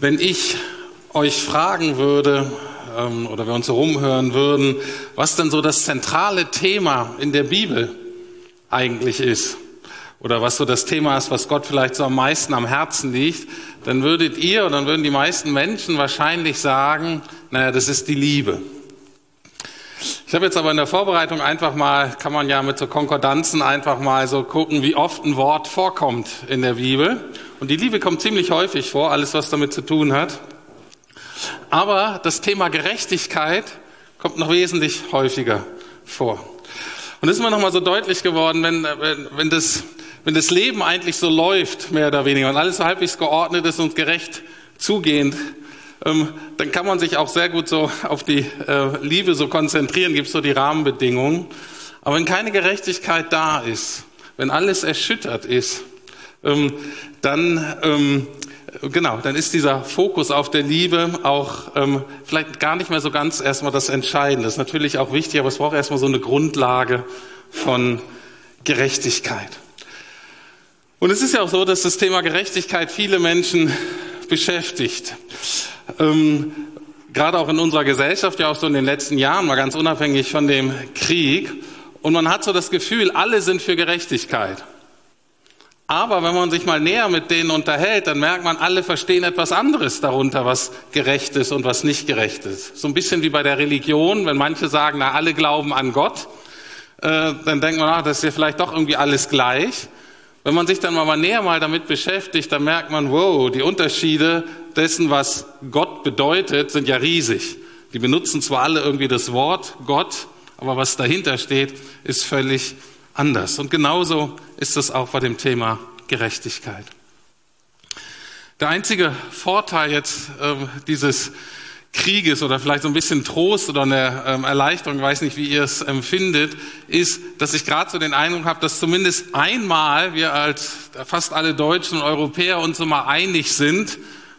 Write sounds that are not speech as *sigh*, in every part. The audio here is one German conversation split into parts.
Wenn ich euch fragen würde, ähm, oder wir uns rumhören würden, was denn so das zentrale Thema in der Bibel eigentlich ist, oder was so das Thema ist, was Gott vielleicht so am meisten am Herzen liegt, dann würdet ihr oder dann würden die meisten Menschen wahrscheinlich sagen, naja, das ist die Liebe. Ich habe jetzt aber in der Vorbereitung einfach mal, kann man ja mit so Konkordanzen einfach mal so gucken, wie oft ein Wort vorkommt in der Bibel. Und die Liebe kommt ziemlich häufig vor, alles was damit zu tun hat. Aber das Thema Gerechtigkeit kommt noch wesentlich häufiger vor. Und das ist mir nochmal so deutlich geworden, wenn, wenn, wenn, das, wenn das Leben eigentlich so läuft, mehr oder weniger, und alles so halbwegs geordnet ist und gerecht zugehend, dann kann man sich auch sehr gut so auf die äh, Liebe so konzentrieren, gibt so die Rahmenbedingungen. Aber wenn keine Gerechtigkeit da ist, wenn alles erschüttert ist, ähm, dann ähm, genau, dann ist dieser Fokus auf der Liebe auch ähm, vielleicht gar nicht mehr so ganz erstmal das Entscheidende. Das ist natürlich auch wichtig, aber es braucht erstmal so eine Grundlage von Gerechtigkeit. Und es ist ja auch so, dass das Thema Gerechtigkeit viele Menschen beschäftigt. Ähm, gerade auch in unserer Gesellschaft, ja auch so in den letzten Jahren, mal ganz unabhängig von dem Krieg. Und man hat so das Gefühl, alle sind für Gerechtigkeit. Aber wenn man sich mal näher mit denen unterhält, dann merkt man, alle verstehen etwas anderes darunter, was gerecht ist und was nicht gerecht ist. So ein bisschen wie bei der Religion, wenn manche sagen, na, alle glauben an Gott, äh, dann denkt man, ach, das ist ja vielleicht doch irgendwie alles gleich. Wenn man sich dann mal näher mal damit beschäftigt, dann merkt man, wow, die Unterschiede dessen, was Gott bedeutet, sind ja riesig. Die benutzen zwar alle irgendwie das Wort Gott, aber was dahinter steht, ist völlig anders. Und genauso ist es auch bei dem Thema Gerechtigkeit. Der einzige Vorteil jetzt äh, dieses Krieges oder vielleicht so ein bisschen Trost oder eine ähm, Erleichterung, ich weiß nicht, wie ihr es empfindet, ist, dass ich gerade so den Eindruck habe, dass zumindest einmal wir als fast alle Deutschen und Europäer uns so mal einig sind,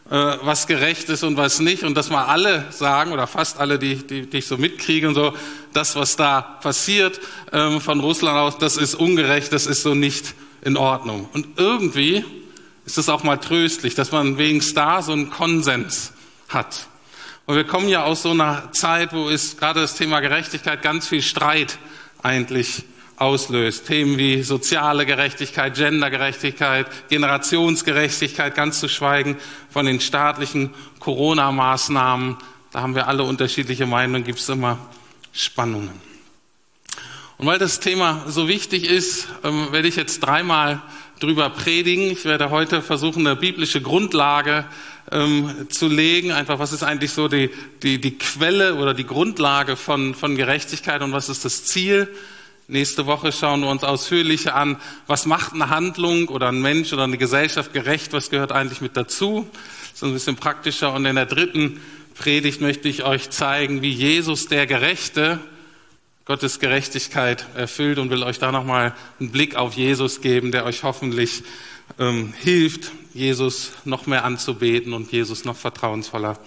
äh, was gerecht ist und was nicht und dass mal alle sagen oder fast alle, die, die, die ich so mitkriege und so, das, was da passiert ähm, von Russland aus, das ist ungerecht, das ist so nicht in Ordnung. Und irgendwie ist es auch mal tröstlich, dass man wenigstens da so einen Konsens hat. Und wir kommen ja aus so einer Zeit, wo es gerade das Thema Gerechtigkeit ganz viel Streit eigentlich auslöst. Themen wie soziale Gerechtigkeit, Gendergerechtigkeit, Generationsgerechtigkeit, ganz zu schweigen von den staatlichen Corona-Maßnahmen. Da haben wir alle unterschiedliche Meinungen, gibt es immer Spannungen. Und weil das Thema so wichtig ist, ähm, werde ich jetzt dreimal drüber predigen. Ich werde heute versuchen, eine biblische Grundlage ähm, zu legen. Einfach, was ist eigentlich so die, die, die Quelle oder die Grundlage von, von Gerechtigkeit und was ist das Ziel? Nächste Woche schauen wir uns ausführlicher an, was macht eine Handlung oder ein Mensch oder eine Gesellschaft gerecht, was gehört eigentlich mit dazu. Das ist ein bisschen praktischer. Und in der dritten Predigt möchte ich euch zeigen, wie Jesus der Gerechte Gottes Gerechtigkeit erfüllt und will euch da nochmal einen Blick auf Jesus geben, der euch hoffentlich ähm, hilft, Jesus noch mehr anzubeten und Jesus noch vertrauensvoller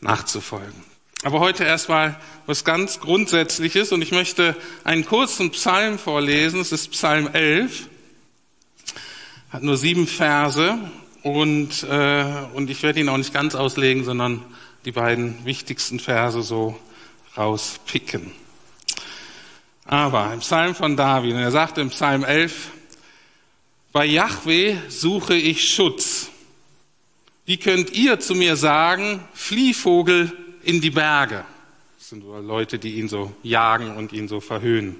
nachzufolgen. Aber heute erstmal was ganz Grundsätzliches und ich möchte einen kurzen Psalm vorlesen. Es ist Psalm 11, hat nur sieben Verse und, äh, und ich werde ihn auch nicht ganz auslegen, sondern die beiden wichtigsten Verse so rauspicken. Aber im Psalm von David, und er sagt im Psalm 11, bei Yahweh suche ich Schutz. Wie könnt ihr zu mir sagen, Fliehvogel in die Berge? Das sind Leute, die ihn so jagen und ihn so verhöhnen.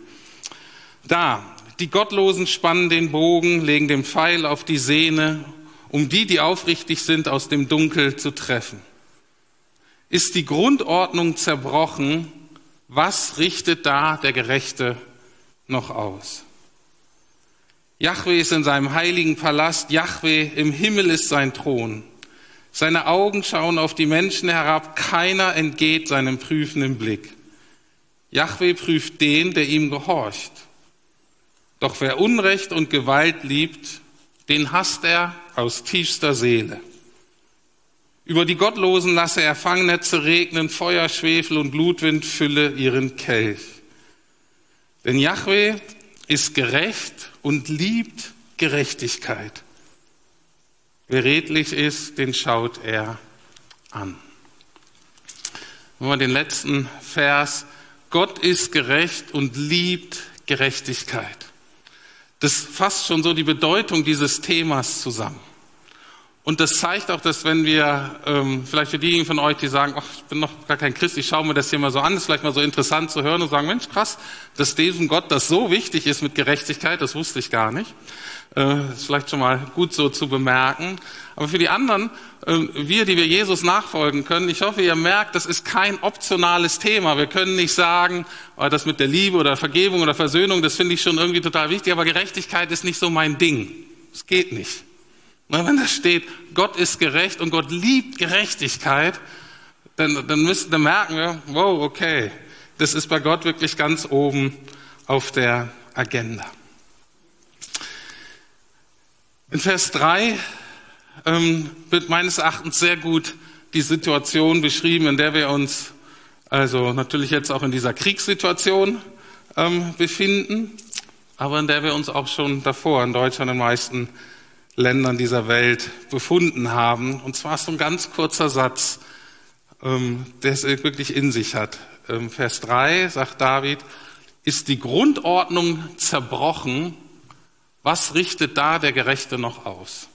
Da, die Gottlosen spannen den Bogen, legen den Pfeil auf die Sehne, um die, die aufrichtig sind, aus dem Dunkel zu treffen. Ist die Grundordnung zerbrochen, was richtet da der Gerechte noch aus? Yahweh ist in seinem heiligen Palast, Yahweh im Himmel ist sein Thron. Seine Augen schauen auf die Menschen herab, keiner entgeht seinem prüfenden Blick. Yahweh prüft den, der ihm gehorcht. Doch wer Unrecht und Gewalt liebt, den hasst er aus tiefster Seele. Über die Gottlosen lasse er Fangnetze regnen, Feuer, Schwefel und Blutwind fülle ihren Kelch. Denn Yahweh ist gerecht und liebt Gerechtigkeit. Wer redlich ist, den schaut er an. Wir den letzten Vers, Gott ist gerecht und liebt Gerechtigkeit. Das fasst schon so die Bedeutung dieses Themas zusammen. Und das zeigt auch, dass wenn wir, ähm, vielleicht für diejenigen von euch, die sagen, ach, ich bin noch gar kein Christ, ich schaue mir das hier mal so an, ist vielleicht mal so interessant zu hören und sagen, Mensch, krass, dass diesem Gott das so wichtig ist mit Gerechtigkeit, das wusste ich gar nicht. Äh, ist vielleicht schon mal gut so zu bemerken. Aber für die anderen, äh, wir, die wir Jesus nachfolgen können, ich hoffe, ihr merkt, das ist kein optionales Thema. Wir können nicht sagen, oh, das mit der Liebe oder Vergebung oder Versöhnung, das finde ich schon irgendwie total wichtig, aber Gerechtigkeit ist nicht so mein Ding. Es geht nicht. Wenn da steht, Gott ist gerecht und Gott liebt Gerechtigkeit, dann, dann müssen, dann merken wow, okay, das ist bei Gott wirklich ganz oben auf der Agenda. In Vers 3 ähm, wird meines Erachtens sehr gut die Situation beschrieben, in der wir uns also natürlich jetzt auch in dieser Kriegssituation ähm, befinden, aber in der wir uns auch schon davor in Deutschland in den meisten Ländern dieser Welt befunden haben. Und zwar ist so ein ganz kurzer Satz, ähm, der es wirklich in sich hat. Ähm, Vers 3 sagt David, ist die Grundordnung zerbrochen, was richtet da der Gerechte noch aus?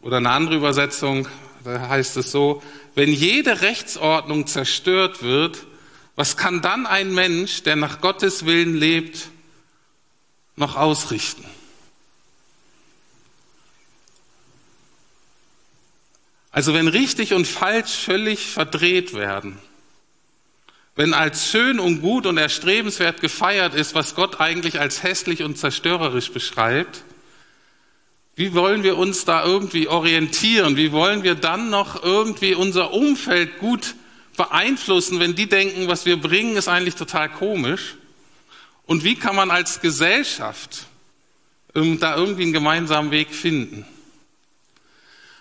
Oder eine andere Übersetzung, da heißt es so, wenn jede Rechtsordnung zerstört wird, was kann dann ein Mensch, der nach Gottes Willen lebt, noch ausrichten? Also wenn richtig und falsch völlig verdreht werden, wenn als schön und gut und erstrebenswert gefeiert ist, was Gott eigentlich als hässlich und zerstörerisch beschreibt, wie wollen wir uns da irgendwie orientieren? Wie wollen wir dann noch irgendwie unser Umfeld gut beeinflussen, wenn die denken, was wir bringen, ist eigentlich total komisch? Und wie kann man als Gesellschaft ähm, da irgendwie einen gemeinsamen Weg finden?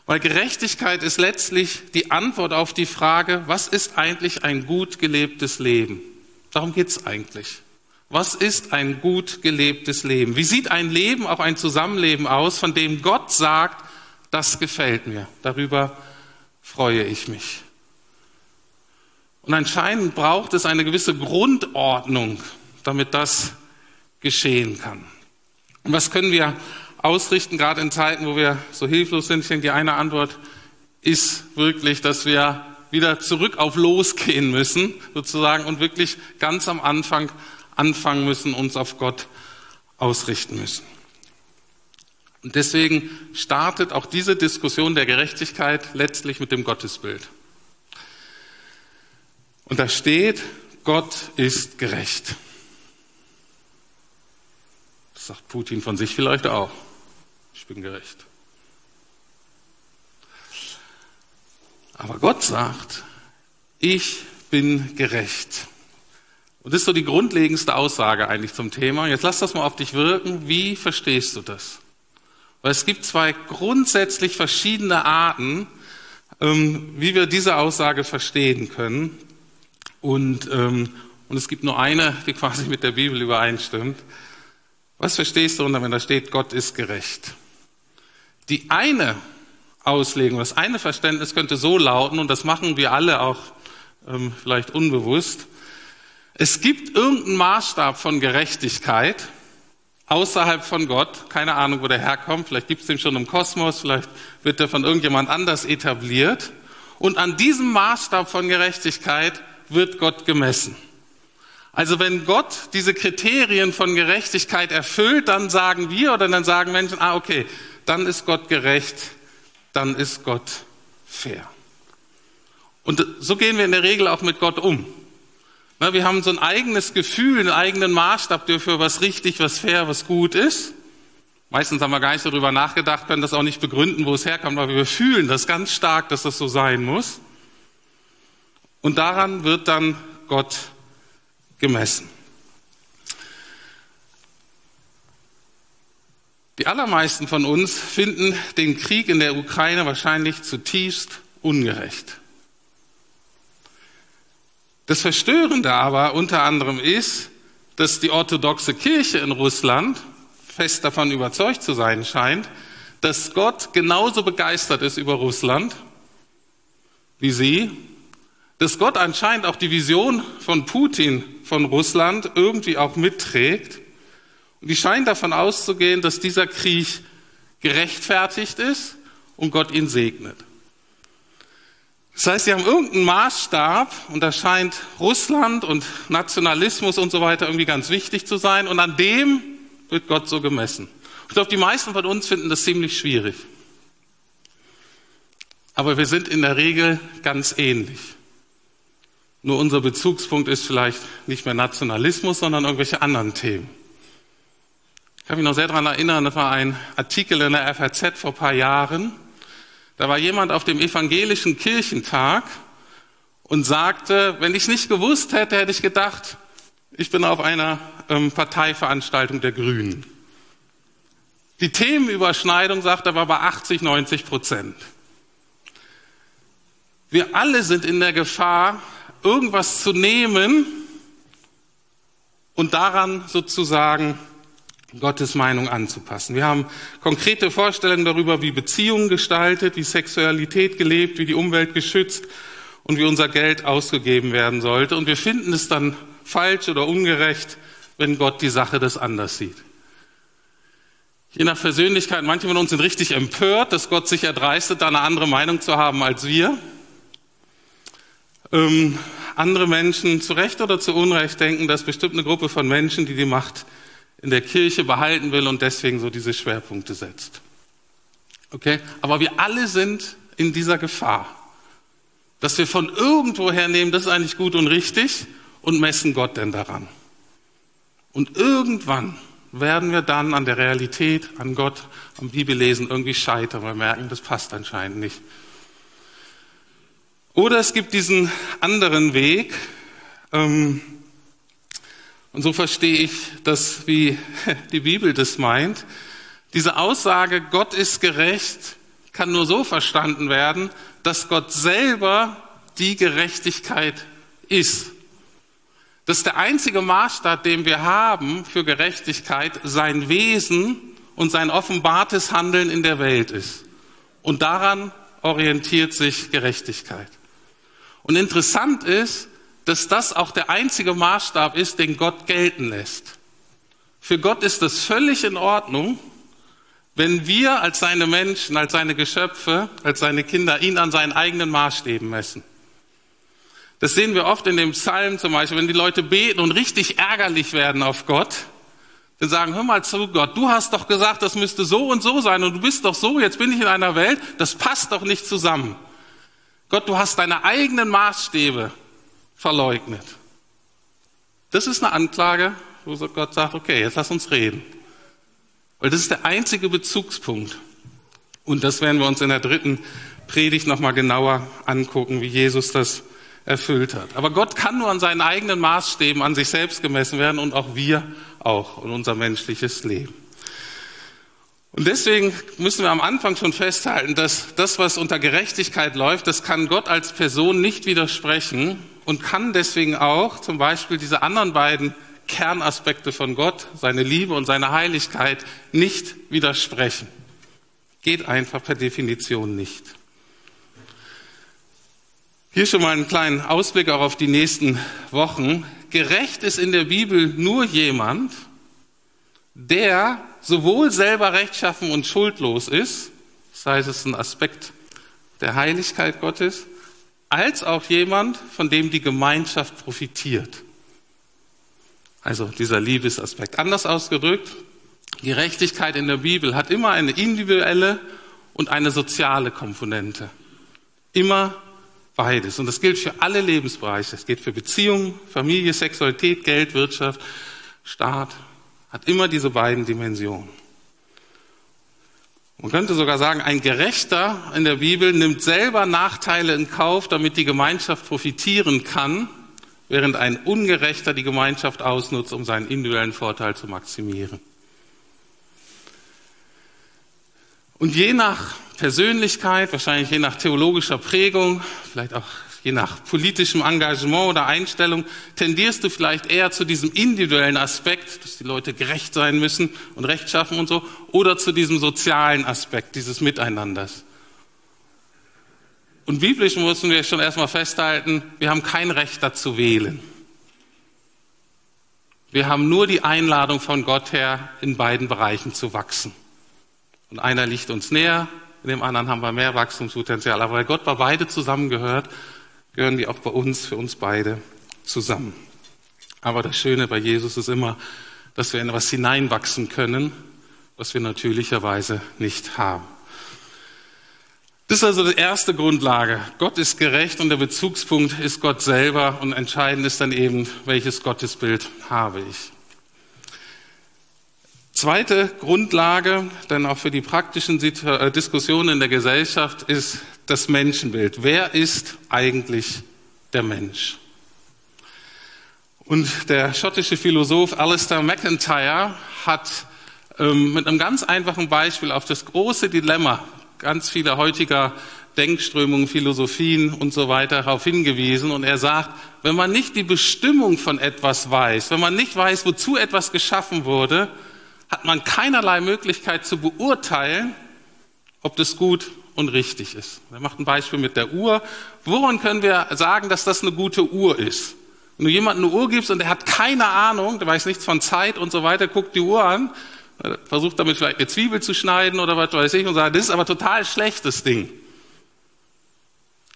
Weil Gerechtigkeit ist letztlich die Antwort auf die Frage, was ist eigentlich ein gut gelebtes Leben? Darum geht's eigentlich. Was ist ein gut gelebtes Leben? Wie sieht ein Leben, auch ein Zusammenleben aus, von dem Gott sagt, das gefällt mir, darüber freue ich mich. Und anscheinend braucht es eine gewisse Grundordnung, damit das geschehen kann. Und was können wir ausrichten, gerade in Zeiten, wo wir so hilflos sind? Ich denke, die eine Antwort ist wirklich, dass wir wieder zurück auf losgehen müssen, sozusagen, und wirklich ganz am Anfang anfangen müssen, uns auf Gott ausrichten müssen. Und deswegen startet auch diese Diskussion der Gerechtigkeit letztlich mit dem Gottesbild. Und da steht, Gott ist gerecht. Das sagt Putin von sich vielleicht auch ich bin gerecht. Aber Gott sagt, ich bin gerecht. Und das ist so die grundlegendste Aussage eigentlich zum Thema. Jetzt lass das mal auf dich wirken. Wie verstehst du das? Weil es gibt zwei grundsätzlich verschiedene Arten, ähm, wie wir diese Aussage verstehen können. Und, ähm, und es gibt nur eine, die quasi mit der Bibel übereinstimmt. Was verstehst du wenn da steht, Gott ist gerecht? Die eine Auslegung, das eine Verständnis könnte so lauten, und das machen wir alle auch ähm, vielleicht unbewusst, es gibt irgendeinen Maßstab von Gerechtigkeit außerhalb von Gott, keine Ahnung, wo der herkommt, vielleicht gibt es den schon im Kosmos, vielleicht wird der von irgendjemand anders etabliert, und an diesem Maßstab von Gerechtigkeit wird Gott gemessen. Also wenn Gott diese Kriterien von Gerechtigkeit erfüllt, dann sagen wir oder dann sagen Menschen, ah okay, dann ist Gott gerecht, dann ist Gott fair. Und so gehen wir in der Regel auch mit Gott um. Wir haben so ein eigenes Gefühl, einen eigenen Maßstab dafür, was richtig, was fair, was gut ist. Meistens haben wir gar nicht darüber nachgedacht, können das auch nicht begründen, wo es herkommt, aber wir fühlen das ganz stark, dass das so sein muss. Und daran wird dann Gott gemessen. Die allermeisten von uns finden den Krieg in der Ukraine wahrscheinlich zutiefst ungerecht. Das Verstörende aber unter anderem ist, dass die orthodoxe Kirche in Russland fest davon überzeugt zu sein scheint, dass Gott genauso begeistert ist über Russland wie sie, dass Gott anscheinend auch die Vision von Putin von Russland irgendwie auch mitträgt. Und die scheinen davon auszugehen, dass dieser Krieg gerechtfertigt ist und Gott ihn segnet. Das heißt, sie haben irgendeinen Maßstab und da scheint Russland und Nationalismus und so weiter irgendwie ganz wichtig zu sein und an dem wird Gott so gemessen. Ich glaube, die meisten von uns finden das ziemlich schwierig. Aber wir sind in der Regel ganz ähnlich. Nur unser Bezugspunkt ist vielleicht nicht mehr Nationalismus, sondern irgendwelche anderen Themen. Ich kann mich noch sehr daran erinnern, das war ein Artikel in der FAZ vor ein paar Jahren. Da war jemand auf dem evangelischen Kirchentag und sagte, wenn ich es nicht gewusst hätte, hätte ich gedacht, ich bin auf einer ähm, Parteiveranstaltung der Grünen. Die Themenüberschneidung, sagt er, war bei 80, 90 Prozent. Wir alle sind in der Gefahr, irgendwas zu nehmen und daran sozusagen Gottes Meinung anzupassen. Wir haben konkrete Vorstellungen darüber, wie Beziehungen gestaltet, wie Sexualität gelebt, wie die Umwelt geschützt und wie unser Geld ausgegeben werden sollte. Und wir finden es dann falsch oder ungerecht, wenn Gott die Sache das anders sieht. Je nach Persönlichkeit, manche von uns sind richtig empört, dass Gott sich erdreistet, da eine andere Meinung zu haben als wir. Ähm, andere Menschen zu Recht oder zu Unrecht denken, dass bestimmt eine Gruppe von Menschen, die die Macht in der Kirche behalten will und deswegen so diese Schwerpunkte setzt. Okay? Aber wir alle sind in dieser Gefahr, dass wir von irgendwoher nehmen, das ist eigentlich gut und richtig und messen Gott denn daran. Und irgendwann werden wir dann an der Realität, an Gott, am Bibellesen irgendwie scheitern, weil wir merken, das passt anscheinend nicht. Oder es gibt diesen anderen Weg, ähm, und so verstehe ich das, wie *laughs* die Bibel das meint. Diese Aussage, Gott ist gerecht, kann nur so verstanden werden, dass Gott selber die Gerechtigkeit ist. Das ist der einzige Maßstab, den wir haben für Gerechtigkeit, sein Wesen und sein offenbartes Handeln in der Welt ist. Und daran orientiert sich Gerechtigkeit. Und interessant ist, dass das auch der einzige Maßstab ist, den Gott gelten lässt. Für Gott ist es völlig in Ordnung, wenn wir als seine Menschen, als seine Geschöpfe, als seine Kinder ihn an seinen eigenen Maßstäben messen. Das sehen wir oft in dem Psalm zum Beispiel, wenn die Leute beten und richtig ärgerlich werden auf Gott, dann sagen, hör mal zu Gott, du hast doch gesagt, das müsste so und so sein und du bist doch so, jetzt bin ich in einer Welt, das passt doch nicht zusammen. Gott, du hast deine eigenen Maßstäbe verleugnet. Das ist eine Anklage, wo Gott sagt, okay, jetzt lass uns reden. Weil das ist der einzige Bezugspunkt. Und das werden wir uns in der dritten Predigt nochmal genauer angucken, wie Jesus das erfüllt hat. Aber Gott kann nur an seinen eigenen Maßstäben an sich selbst gemessen werden und auch wir auch in unser menschliches Leben. Und deswegen müssen wir am Anfang schon festhalten, dass das, was unter Gerechtigkeit läuft, das kann Gott als Person nicht widersprechen und kann deswegen auch zum Beispiel diese anderen beiden Kernaspekte von Gott, seine Liebe und seine Heiligkeit, nicht widersprechen. Geht einfach per Definition nicht. Hier schon mal einen kleinen Ausblick auch auf die nächsten Wochen. Gerecht ist in der Bibel nur jemand, der sowohl selber rechtschaffen und schuldlos ist, das heißt, es ein Aspekt der Heiligkeit Gottes, als auch jemand, von dem die Gemeinschaft profitiert. Also dieser Liebesaspekt. Anders ausgedrückt, Gerechtigkeit in der Bibel hat immer eine individuelle und eine soziale Komponente. Immer Beides. Und das gilt für alle Lebensbereiche. Es gilt für Beziehungen, Familie, Sexualität, Geld, Wirtschaft, Staat. Hat immer diese beiden Dimensionen. Man könnte sogar sagen, ein Gerechter in der Bibel nimmt selber Nachteile in Kauf, damit die Gemeinschaft profitieren kann, während ein Ungerechter die Gemeinschaft ausnutzt, um seinen individuellen Vorteil zu maximieren. Und je nach Persönlichkeit, wahrscheinlich je nach theologischer Prägung, vielleicht auch je nach politischem Engagement oder Einstellung, tendierst du vielleicht eher zu diesem individuellen Aspekt, dass die Leute gerecht sein müssen und Recht schaffen und so, oder zu diesem sozialen Aspekt, dieses Miteinanders. Und biblisch müssen wir schon erstmal festhalten, wir haben kein Recht dazu wählen. Wir haben nur die Einladung von Gott her, in beiden Bereichen zu wachsen. Und einer liegt uns näher, in dem anderen haben wir mehr Wachstumspotenzial. Aber weil Gott bei beide zusammengehört, gehören die auch bei uns, für uns beide zusammen. Aber das Schöne bei Jesus ist immer, dass wir in etwas hineinwachsen können, was wir natürlicherweise nicht haben. Das ist also die erste Grundlage. Gott ist gerecht und der Bezugspunkt ist Gott selber und entscheidend ist dann eben, welches Gottesbild habe ich. Zweite Grundlage, dann auch für die praktischen äh, Diskussionen in der Gesellschaft, ist das Menschenbild. Wer ist eigentlich der Mensch? Und der schottische Philosoph Alistair MacIntyre hat ähm, mit einem ganz einfachen Beispiel auf das große Dilemma ganz vieler heutiger Denkströmungen, Philosophien und so weiter darauf hingewiesen. Und er sagt, wenn man nicht die Bestimmung von etwas weiß, wenn man nicht weiß, wozu etwas geschaffen wurde, hat man keinerlei Möglichkeit zu beurteilen, ob das gut und richtig ist. Er macht ein Beispiel mit der Uhr. Woran können wir sagen, dass das eine gute Uhr ist? Wenn du jemandem eine Uhr gibst und der hat keine Ahnung, der weiß nichts von Zeit und so weiter, guckt die Uhr an, versucht damit vielleicht eine Zwiebel zu schneiden oder was weiß ich und sagt, das ist aber total schlechtes Ding.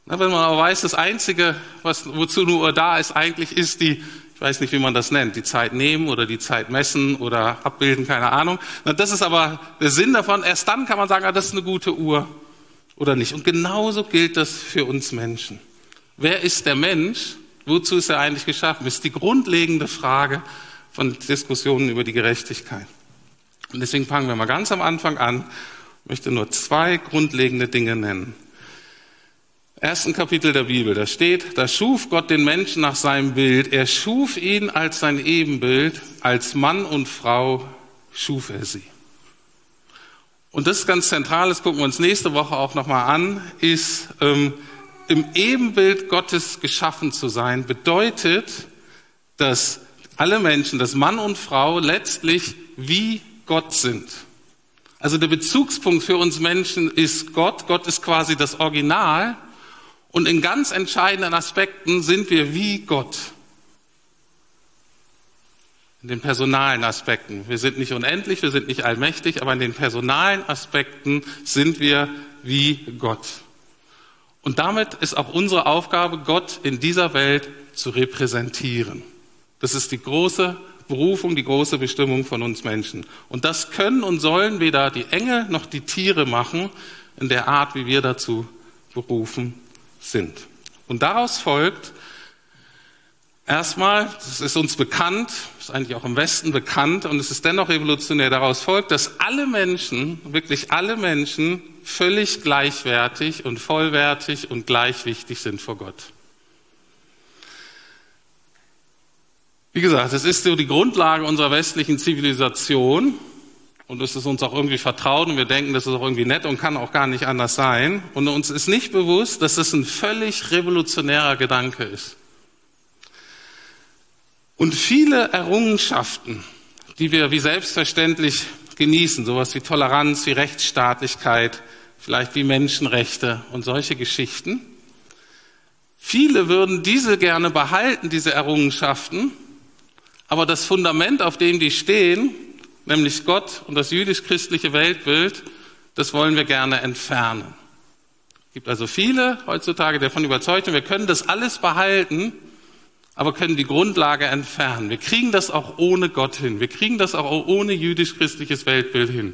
wenn man aber weiß, das Einzige, was, wozu eine Uhr da ist, eigentlich ist die, ich weiß nicht, wie man das nennt, die Zeit nehmen oder die Zeit messen oder abbilden, keine Ahnung. das ist aber der Sinn davon. Erst dann kann man sagen, ah, das ist eine gute Uhr oder nicht. Und genauso gilt das für uns Menschen. Wer ist der Mensch? Wozu ist er eigentlich geschaffen? Das ist die grundlegende Frage von Diskussionen über die Gerechtigkeit. Und deswegen fangen wir mal ganz am Anfang an. Ich möchte nur zwei grundlegende Dinge nennen. Ersten Kapitel der Bibel, da steht, da schuf Gott den Menschen nach seinem Bild. Er schuf ihn als sein Ebenbild, als Mann und Frau schuf er sie. Und das ist ganz zentral, das gucken wir uns nächste Woche auch nochmal an, ist ähm, im Ebenbild Gottes geschaffen zu sein, bedeutet, dass alle Menschen, dass Mann und Frau letztlich wie Gott sind. Also der Bezugspunkt für uns Menschen ist Gott. Gott ist quasi das Original. Und in ganz entscheidenden Aspekten sind wir wie Gott. In den personalen Aspekten. Wir sind nicht unendlich, wir sind nicht allmächtig, aber in den personalen Aspekten sind wir wie Gott. Und damit ist auch unsere Aufgabe, Gott in dieser Welt zu repräsentieren. Das ist die große Berufung, die große Bestimmung von uns Menschen. Und das können und sollen weder die Engel noch die Tiere machen in der Art, wie wir dazu berufen sind. Und daraus folgt erstmal, das ist uns bekannt, ist eigentlich auch im Westen bekannt und es ist dennoch revolutionär, daraus folgt, dass alle Menschen, wirklich alle Menschen völlig gleichwertig und vollwertig und gleich wichtig sind vor Gott. Wie gesagt, es ist so die Grundlage unserer westlichen Zivilisation und es ist uns auch irgendwie vertraut und wir denken, das ist auch irgendwie nett und kann auch gar nicht anders sein. Und uns ist nicht bewusst, dass es ein völlig revolutionärer Gedanke ist. Und viele Errungenschaften, die wir wie selbstverständlich genießen, sowas wie Toleranz, wie Rechtsstaatlichkeit, vielleicht wie Menschenrechte und solche Geschichten, viele würden diese gerne behalten, diese Errungenschaften, aber das Fundament, auf dem die stehen, nämlich Gott und das jüdisch-christliche Weltbild, das wollen wir gerne entfernen. Es gibt also viele heutzutage, die davon überzeugt sind, wir können das alles behalten, aber können die Grundlage entfernen. Wir kriegen das auch ohne Gott hin. Wir kriegen das auch ohne jüdisch-christliches Weltbild hin.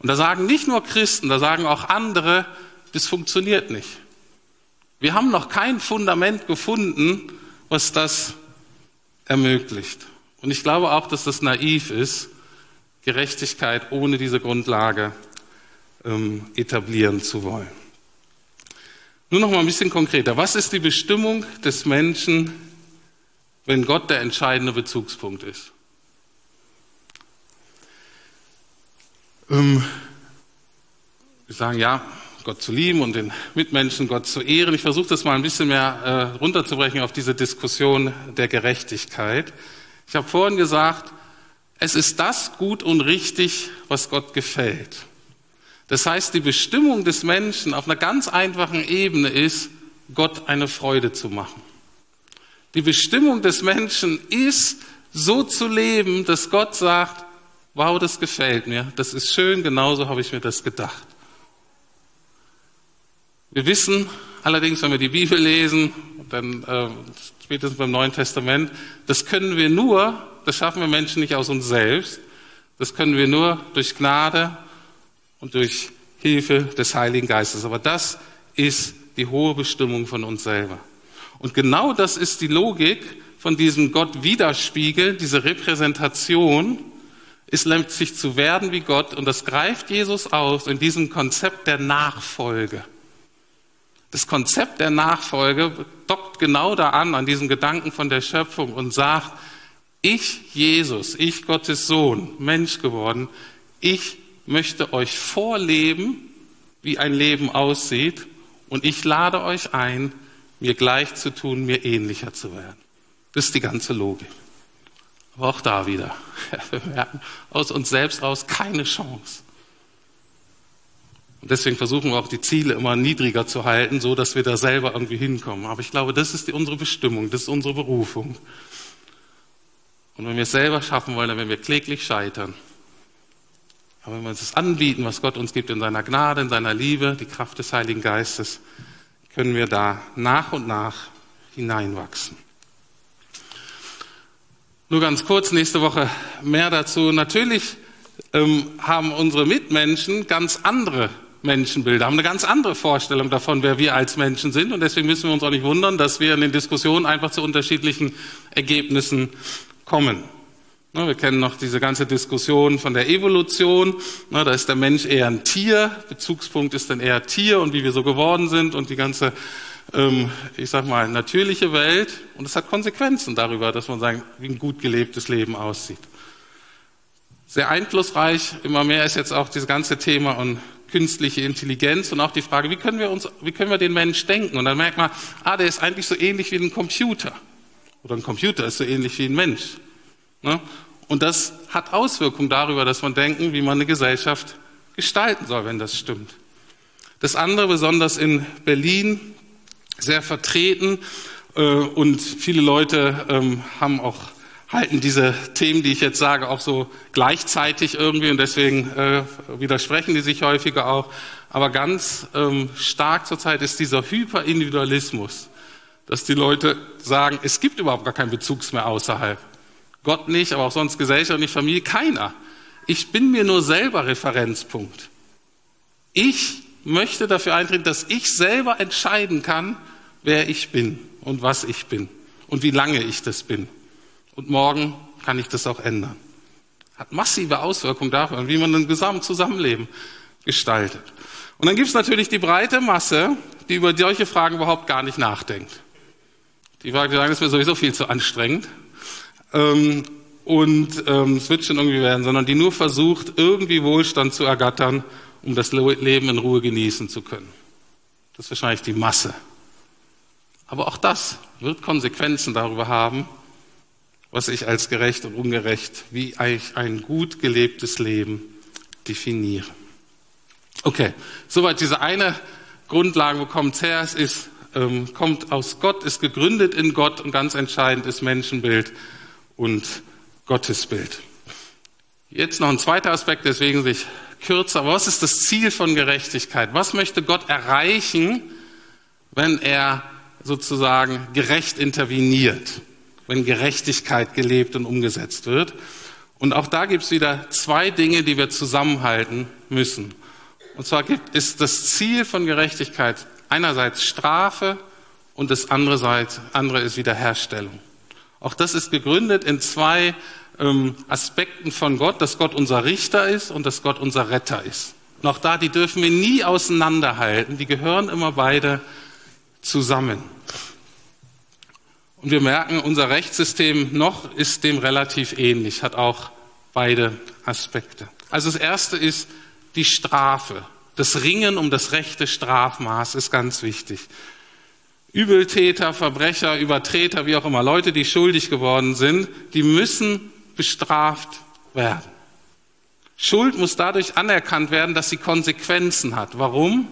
Und da sagen nicht nur Christen, da sagen auch andere, das funktioniert nicht. Wir haben noch kein Fundament gefunden, was das ermöglicht. Und ich glaube auch, dass das naiv ist, Gerechtigkeit ohne diese Grundlage ähm, etablieren zu wollen. Nur noch mal ein bisschen konkreter. Was ist die Bestimmung des Menschen, wenn Gott der entscheidende Bezugspunkt ist? Ähm, wir sagen, ja, Gott zu lieben und den Mitmenschen Gott zu ehren. Ich versuche das mal ein bisschen mehr äh, runterzubrechen auf diese Diskussion der Gerechtigkeit. Ich habe vorhin gesagt, es ist das gut und richtig, was Gott gefällt. Das heißt, die Bestimmung des Menschen auf einer ganz einfachen Ebene ist, Gott eine Freude zu machen. Die Bestimmung des Menschen ist, so zu leben, dass Gott sagt, wow, das gefällt mir, das ist schön, genauso habe ich mir das gedacht. Wir wissen allerdings, wenn wir die Bibel lesen, dann äh, spätestens beim Neuen Testament, das können wir nur, das schaffen wir Menschen nicht aus uns selbst, das können wir nur durch Gnade und durch Hilfe des Heiligen Geistes. Aber das ist die hohe Bestimmung von uns selber. Und genau das ist die Logik von diesem Gott widerspiegel, diese Repräsentation, ist letztlich zu werden wie Gott. Und das greift Jesus aus in diesem Konzept der Nachfolge. Das Konzept der Nachfolge dockt genau da an, an diesem Gedanken von der Schöpfung und sagt, ich, Jesus, ich, Gottes Sohn, Mensch geworden, ich möchte euch vorleben, wie ein Leben aussieht und ich lade euch ein, mir gleich zu tun, mir ähnlicher zu werden. Das ist die ganze Logik. Aber auch da wieder, *laughs* wir merken aus uns selbst aus keine Chance. Und deswegen versuchen wir auch die Ziele immer niedriger zu halten, so dass wir da selber irgendwie hinkommen. Aber ich glaube, das ist die, unsere Bestimmung, das ist unsere Berufung. Und wenn wir es selber schaffen wollen, dann werden wir kläglich scheitern. Aber wenn wir uns das anbieten, was Gott uns gibt in seiner Gnade, in seiner Liebe, die Kraft des Heiligen Geistes, können wir da nach und nach hineinwachsen. Nur ganz kurz, nächste Woche mehr dazu. Natürlich ähm, haben unsere Mitmenschen ganz andere Menschenbilder, haben eine ganz andere Vorstellung davon, wer wir als Menschen sind. Und deswegen müssen wir uns auch nicht wundern, dass wir in den Diskussionen einfach zu unterschiedlichen Ergebnissen kommen. Wir kennen noch diese ganze Diskussion von der Evolution. Da ist der Mensch eher ein Tier, Bezugspunkt ist dann eher Tier und wie wir so geworden sind und die ganze, ähm, ich sag mal, natürliche Welt. Und es hat Konsequenzen darüber, dass man sagt, wie ein gut gelebtes Leben aussieht. Sehr einflussreich, immer mehr ist jetzt auch dieses ganze Thema und künstliche Intelligenz und auch die Frage, wie können wir uns, wie können wir den Mensch denken? Und dann merkt man, ah, der ist eigentlich so ähnlich wie ein Computer. Oder ein Computer ist so ähnlich wie ein Mensch. Ne? Und das hat Auswirkungen darüber, dass man denken, wie man eine Gesellschaft gestalten soll, wenn das stimmt. Das andere, besonders in Berlin, sehr vertreten äh, und viele Leute ähm, haben auch halten diese Themen, die ich jetzt sage, auch so gleichzeitig irgendwie und deswegen äh, widersprechen die sich häufiger auch. Aber ganz ähm, stark zurzeit ist dieser Hyperindividualismus, dass die Leute sagen, es gibt überhaupt gar keinen Bezugs mehr außerhalb. Gott nicht, aber auch sonst Gesellschaft nicht, Familie, keiner. Ich bin mir nur selber Referenzpunkt. Ich möchte dafür eintreten, dass ich selber entscheiden kann, wer ich bin und was ich bin und wie lange ich das bin. Und morgen kann ich das auch ändern. Hat massive Auswirkungen dafür, wie man ein gesamtes Zusammenleben gestaltet. Und dann gibt es natürlich die breite Masse, die über solche Fragen überhaupt gar nicht nachdenkt. Die sagen, ist mir sowieso viel zu anstrengend ähm, und ähm, es wird schon irgendwie werden, sondern die nur versucht, irgendwie Wohlstand zu ergattern, um das Leben in Ruhe genießen zu können. Das ist wahrscheinlich die Masse. Aber auch das wird Konsequenzen darüber haben, was ich als gerecht und ungerecht, wie ich ein gut gelebtes Leben definiere. Okay, soweit diese eine Grundlage, wo kommt her? Es ist, ähm, kommt aus Gott, ist gegründet in Gott und ganz entscheidend ist Menschenbild und Gottesbild. Jetzt noch ein zweiter Aspekt, deswegen sich kürzer. Was ist das Ziel von Gerechtigkeit? Was möchte Gott erreichen, wenn er sozusagen gerecht interveniert, wenn Gerechtigkeit gelebt und umgesetzt wird? Und auch da gibt es wieder zwei Dinge, die wir zusammenhalten müssen. Und zwar gibt, ist das Ziel von Gerechtigkeit einerseits Strafe und das andere, andere ist Wiederherstellung. Auch das ist gegründet in zwei ähm, Aspekten von Gott, dass Gott unser Richter ist und dass Gott unser Retter ist. Und auch da, die dürfen wir nie auseinanderhalten. Die gehören immer beide zusammen. Und wir merken, unser Rechtssystem noch ist dem relativ ähnlich, hat auch beide Aspekte. Also das erste ist die Strafe. Das Ringen um das rechte Strafmaß ist ganz wichtig. Übeltäter, Verbrecher, Übertreter, wie auch immer, Leute, die schuldig geworden sind, die müssen bestraft werden. Schuld muss dadurch anerkannt werden, dass sie Konsequenzen hat. Warum?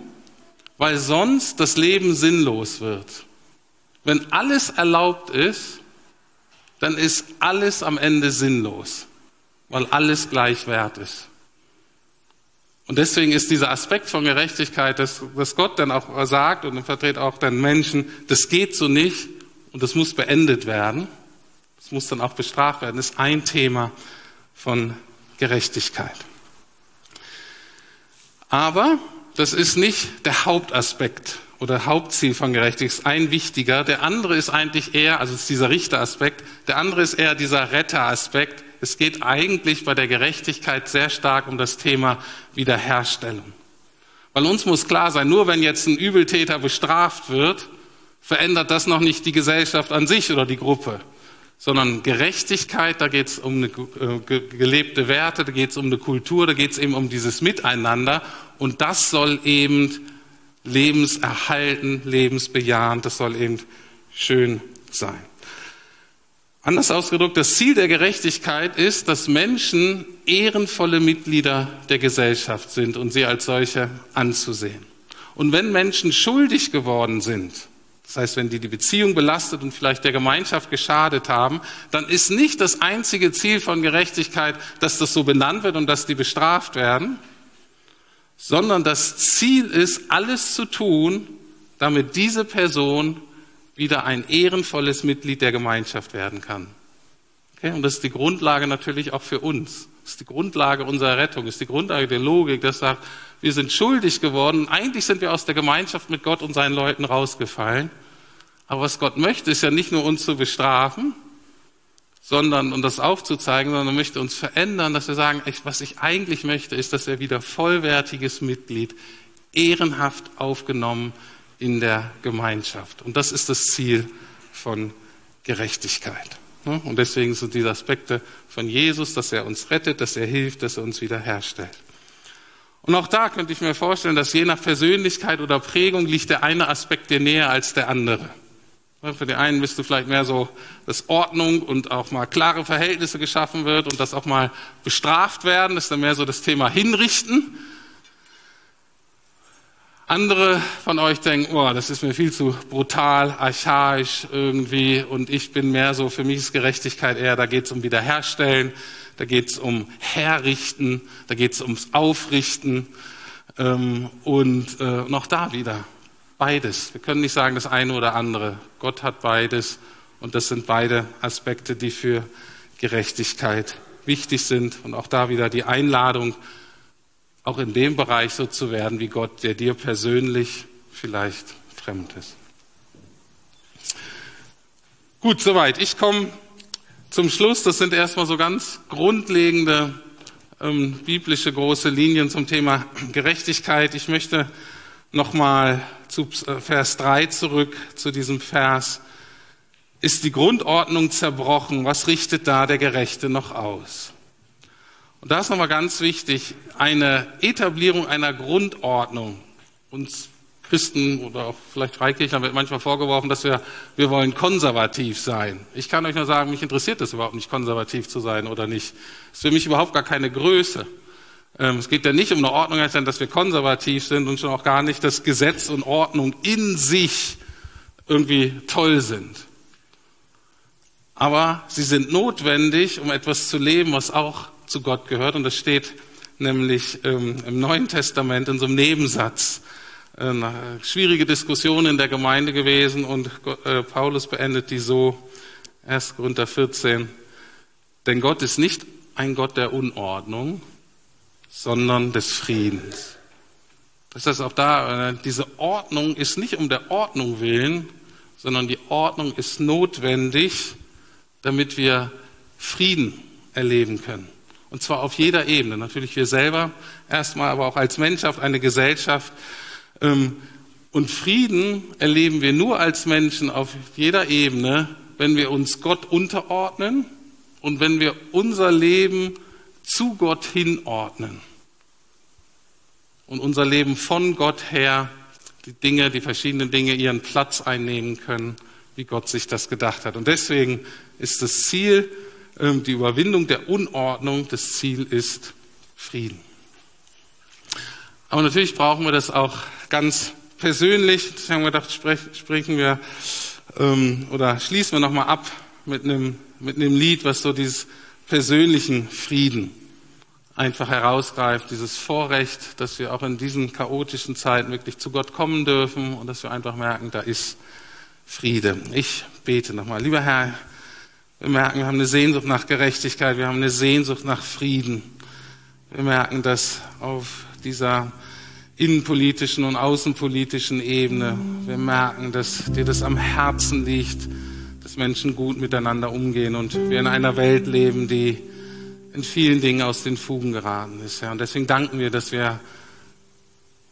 Weil sonst das Leben sinnlos wird. Wenn alles erlaubt ist, dann ist alles am Ende sinnlos, weil alles gleich wert ist. Und deswegen ist dieser Aspekt von Gerechtigkeit, dass, dass Gott dann auch sagt und vertritt auch den Menschen, das geht so nicht und das muss beendet werden. Das muss dann auch bestraft werden. Das ist ein Thema von Gerechtigkeit. Aber das ist nicht der Hauptaspekt oder Hauptziel von Gerechtigkeit. Ist ein wichtiger. Der andere ist eigentlich eher, also ist dieser Richteraspekt. Der andere ist eher dieser Retteraspekt. Es geht eigentlich bei der Gerechtigkeit sehr stark um das Thema Wiederherstellung. Weil uns muss klar sein, nur wenn jetzt ein Übeltäter bestraft wird, verändert das noch nicht die Gesellschaft an sich oder die Gruppe, sondern Gerechtigkeit, da geht es um eine äh, gelebte Werte, da geht es um eine Kultur, da geht es eben um dieses Miteinander und das soll eben lebenserhalten, lebensbejahend, das soll eben schön sein. Anders ausgedrückt, das Ziel der Gerechtigkeit ist, dass Menschen ehrenvolle Mitglieder der Gesellschaft sind und sie als solche anzusehen. Und wenn Menschen schuldig geworden sind, das heißt, wenn die die Beziehung belastet und vielleicht der Gemeinschaft geschadet haben, dann ist nicht das einzige Ziel von Gerechtigkeit, dass das so benannt wird und dass die bestraft werden, sondern das Ziel ist, alles zu tun, damit diese Person wieder ein ehrenvolles Mitglied der Gemeinschaft werden kann. Okay? Und das ist die Grundlage natürlich auch für uns. Das ist die Grundlage unserer Rettung, das ist die Grundlage der Logik, das sagt, wir sind schuldig geworden. Eigentlich sind wir aus der Gemeinschaft mit Gott und seinen Leuten rausgefallen. Aber was Gott möchte, ist ja nicht nur uns zu bestrafen, sondern, um das aufzuzeigen, sondern er möchte uns verändern, dass wir sagen, was ich eigentlich möchte, ist, dass er wieder vollwertiges Mitglied, ehrenhaft aufgenommen in der Gemeinschaft. Und das ist das Ziel von Gerechtigkeit. Und deswegen sind diese Aspekte von Jesus, dass er uns rettet, dass er hilft, dass er uns wiederherstellt. Und auch da könnte ich mir vorstellen, dass je nach Persönlichkeit oder Prägung liegt der eine Aspekt dir näher als der andere. Für die einen bist du vielleicht mehr so, dass Ordnung und auch mal klare Verhältnisse geschaffen wird und das auch mal bestraft werden. Das ist dann mehr so das Thema Hinrichten. Andere von euch denken, oh, das ist mir viel zu brutal, archaisch irgendwie und ich bin mehr so, für mich ist Gerechtigkeit eher, da geht es um Wiederherstellen, da geht es um Herrichten, da geht es ums Aufrichten ähm, und äh, noch da wieder beides. Wir können nicht sagen das eine oder andere. Gott hat beides und das sind beide Aspekte, die für Gerechtigkeit wichtig sind und auch da wieder die Einladung, auch in dem Bereich so zu werden wie Gott, der dir persönlich vielleicht fremd ist. Gut, soweit. Ich komme zum Schluss. Das sind erstmal so ganz grundlegende ähm, biblische große Linien zum Thema Gerechtigkeit. Ich möchte nochmal zu äh, Vers 3 zurück, zu diesem Vers. Ist die Grundordnung zerbrochen? Was richtet da der Gerechte noch aus? Und da ist nochmal ganz wichtig, eine Etablierung einer Grundordnung. Uns Christen oder auch vielleicht Freikirchler wird manchmal vorgeworfen, dass wir, wir wollen konservativ sein. Ich kann euch nur sagen, mich interessiert es überhaupt nicht, konservativ zu sein oder nicht. Das ist für mich überhaupt gar keine Größe. Ähm, es geht ja nicht um eine Ordnung, dass wir konservativ sind und schon auch gar nicht, dass Gesetz und Ordnung in sich irgendwie toll sind. Aber sie sind notwendig, um etwas zu leben, was auch zu Gott gehört. Und das steht nämlich ähm, im Neuen Testament in so einem Nebensatz. Eine schwierige Diskussion in der Gemeinde gewesen und äh, Paulus beendet die so, 1. Korinther 14. Denn Gott ist nicht ein Gott der Unordnung, sondern des Friedens. Das heißt auch da, äh, diese Ordnung ist nicht um der Ordnung willen, sondern die Ordnung ist notwendig, damit wir Frieden erleben können. Und zwar auf jeder Ebene. Natürlich wir selber erstmal, aber auch als Menschheit, eine Gesellschaft. Ähm, und Frieden erleben wir nur als Menschen auf jeder Ebene, wenn wir uns Gott unterordnen und wenn wir unser Leben zu Gott hinordnen. und unser Leben von Gott her, die Dinge, die verschiedenen Dinge ihren Platz einnehmen können, wie Gott sich das gedacht hat. Und deswegen ist das Ziel ähm, die Überwindung der Unordnung. Das Ziel ist Frieden. Aber natürlich brauchen wir das auch ganz persönlich. Das haben wir gedacht, sprechen wir ähm, oder schließen wir nochmal ab mit einem, mit einem Lied, was so dieses persönlichen Frieden einfach herausgreift, dieses Vorrecht, dass wir auch in diesen chaotischen Zeiten wirklich zu Gott kommen dürfen und dass wir einfach merken, da ist Friede. Ich bete nochmal. Lieber Herr, wir merken, wir haben eine Sehnsucht nach Gerechtigkeit, wir haben eine Sehnsucht nach Frieden. Wir merken, dass auf dieser innenpolitischen und außenpolitischen Ebene, wir merken, dass dir das am Herzen liegt, dass Menschen gut miteinander umgehen und wir in einer Welt leben, die in vielen Dingen aus den Fugen geraten ist. Ja. Und deswegen danken wir, dass wir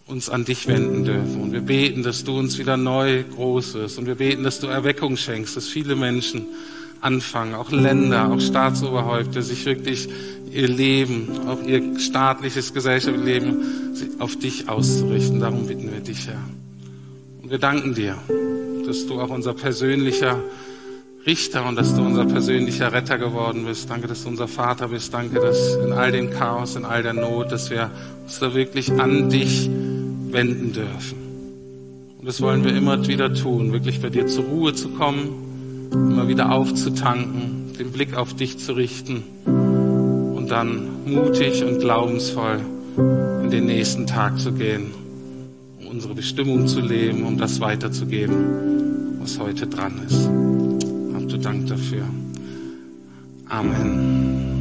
uns an dich wenden dürfen. Und wir beten, dass du uns wieder neu groß wirst. Und wir beten, dass du Erweckung schenkst, dass viele Menschen anfangen, auch Länder, auch Staatsoberhäupter, sich wirklich ihr Leben, auch ihr staatliches gesellschaftliches Leben auf dich auszurichten. Darum bitten wir dich, Herr. Und wir danken dir, dass du auch unser persönlicher Richter und dass du unser persönlicher Retter geworden bist. Danke, dass du unser Vater bist. Danke, dass in all dem Chaos, in all der Not, dass wir uns da wirklich an dich wenden dürfen. Und das wollen wir immer wieder tun, wirklich bei dir zur Ruhe zu kommen, immer wieder aufzutanken, den Blick auf dich zu richten und dann mutig und glaubensvoll in den nächsten Tag zu gehen, um unsere Bestimmung zu leben, um das weiterzugeben, was heute dran ist. Dank dafür. Amen.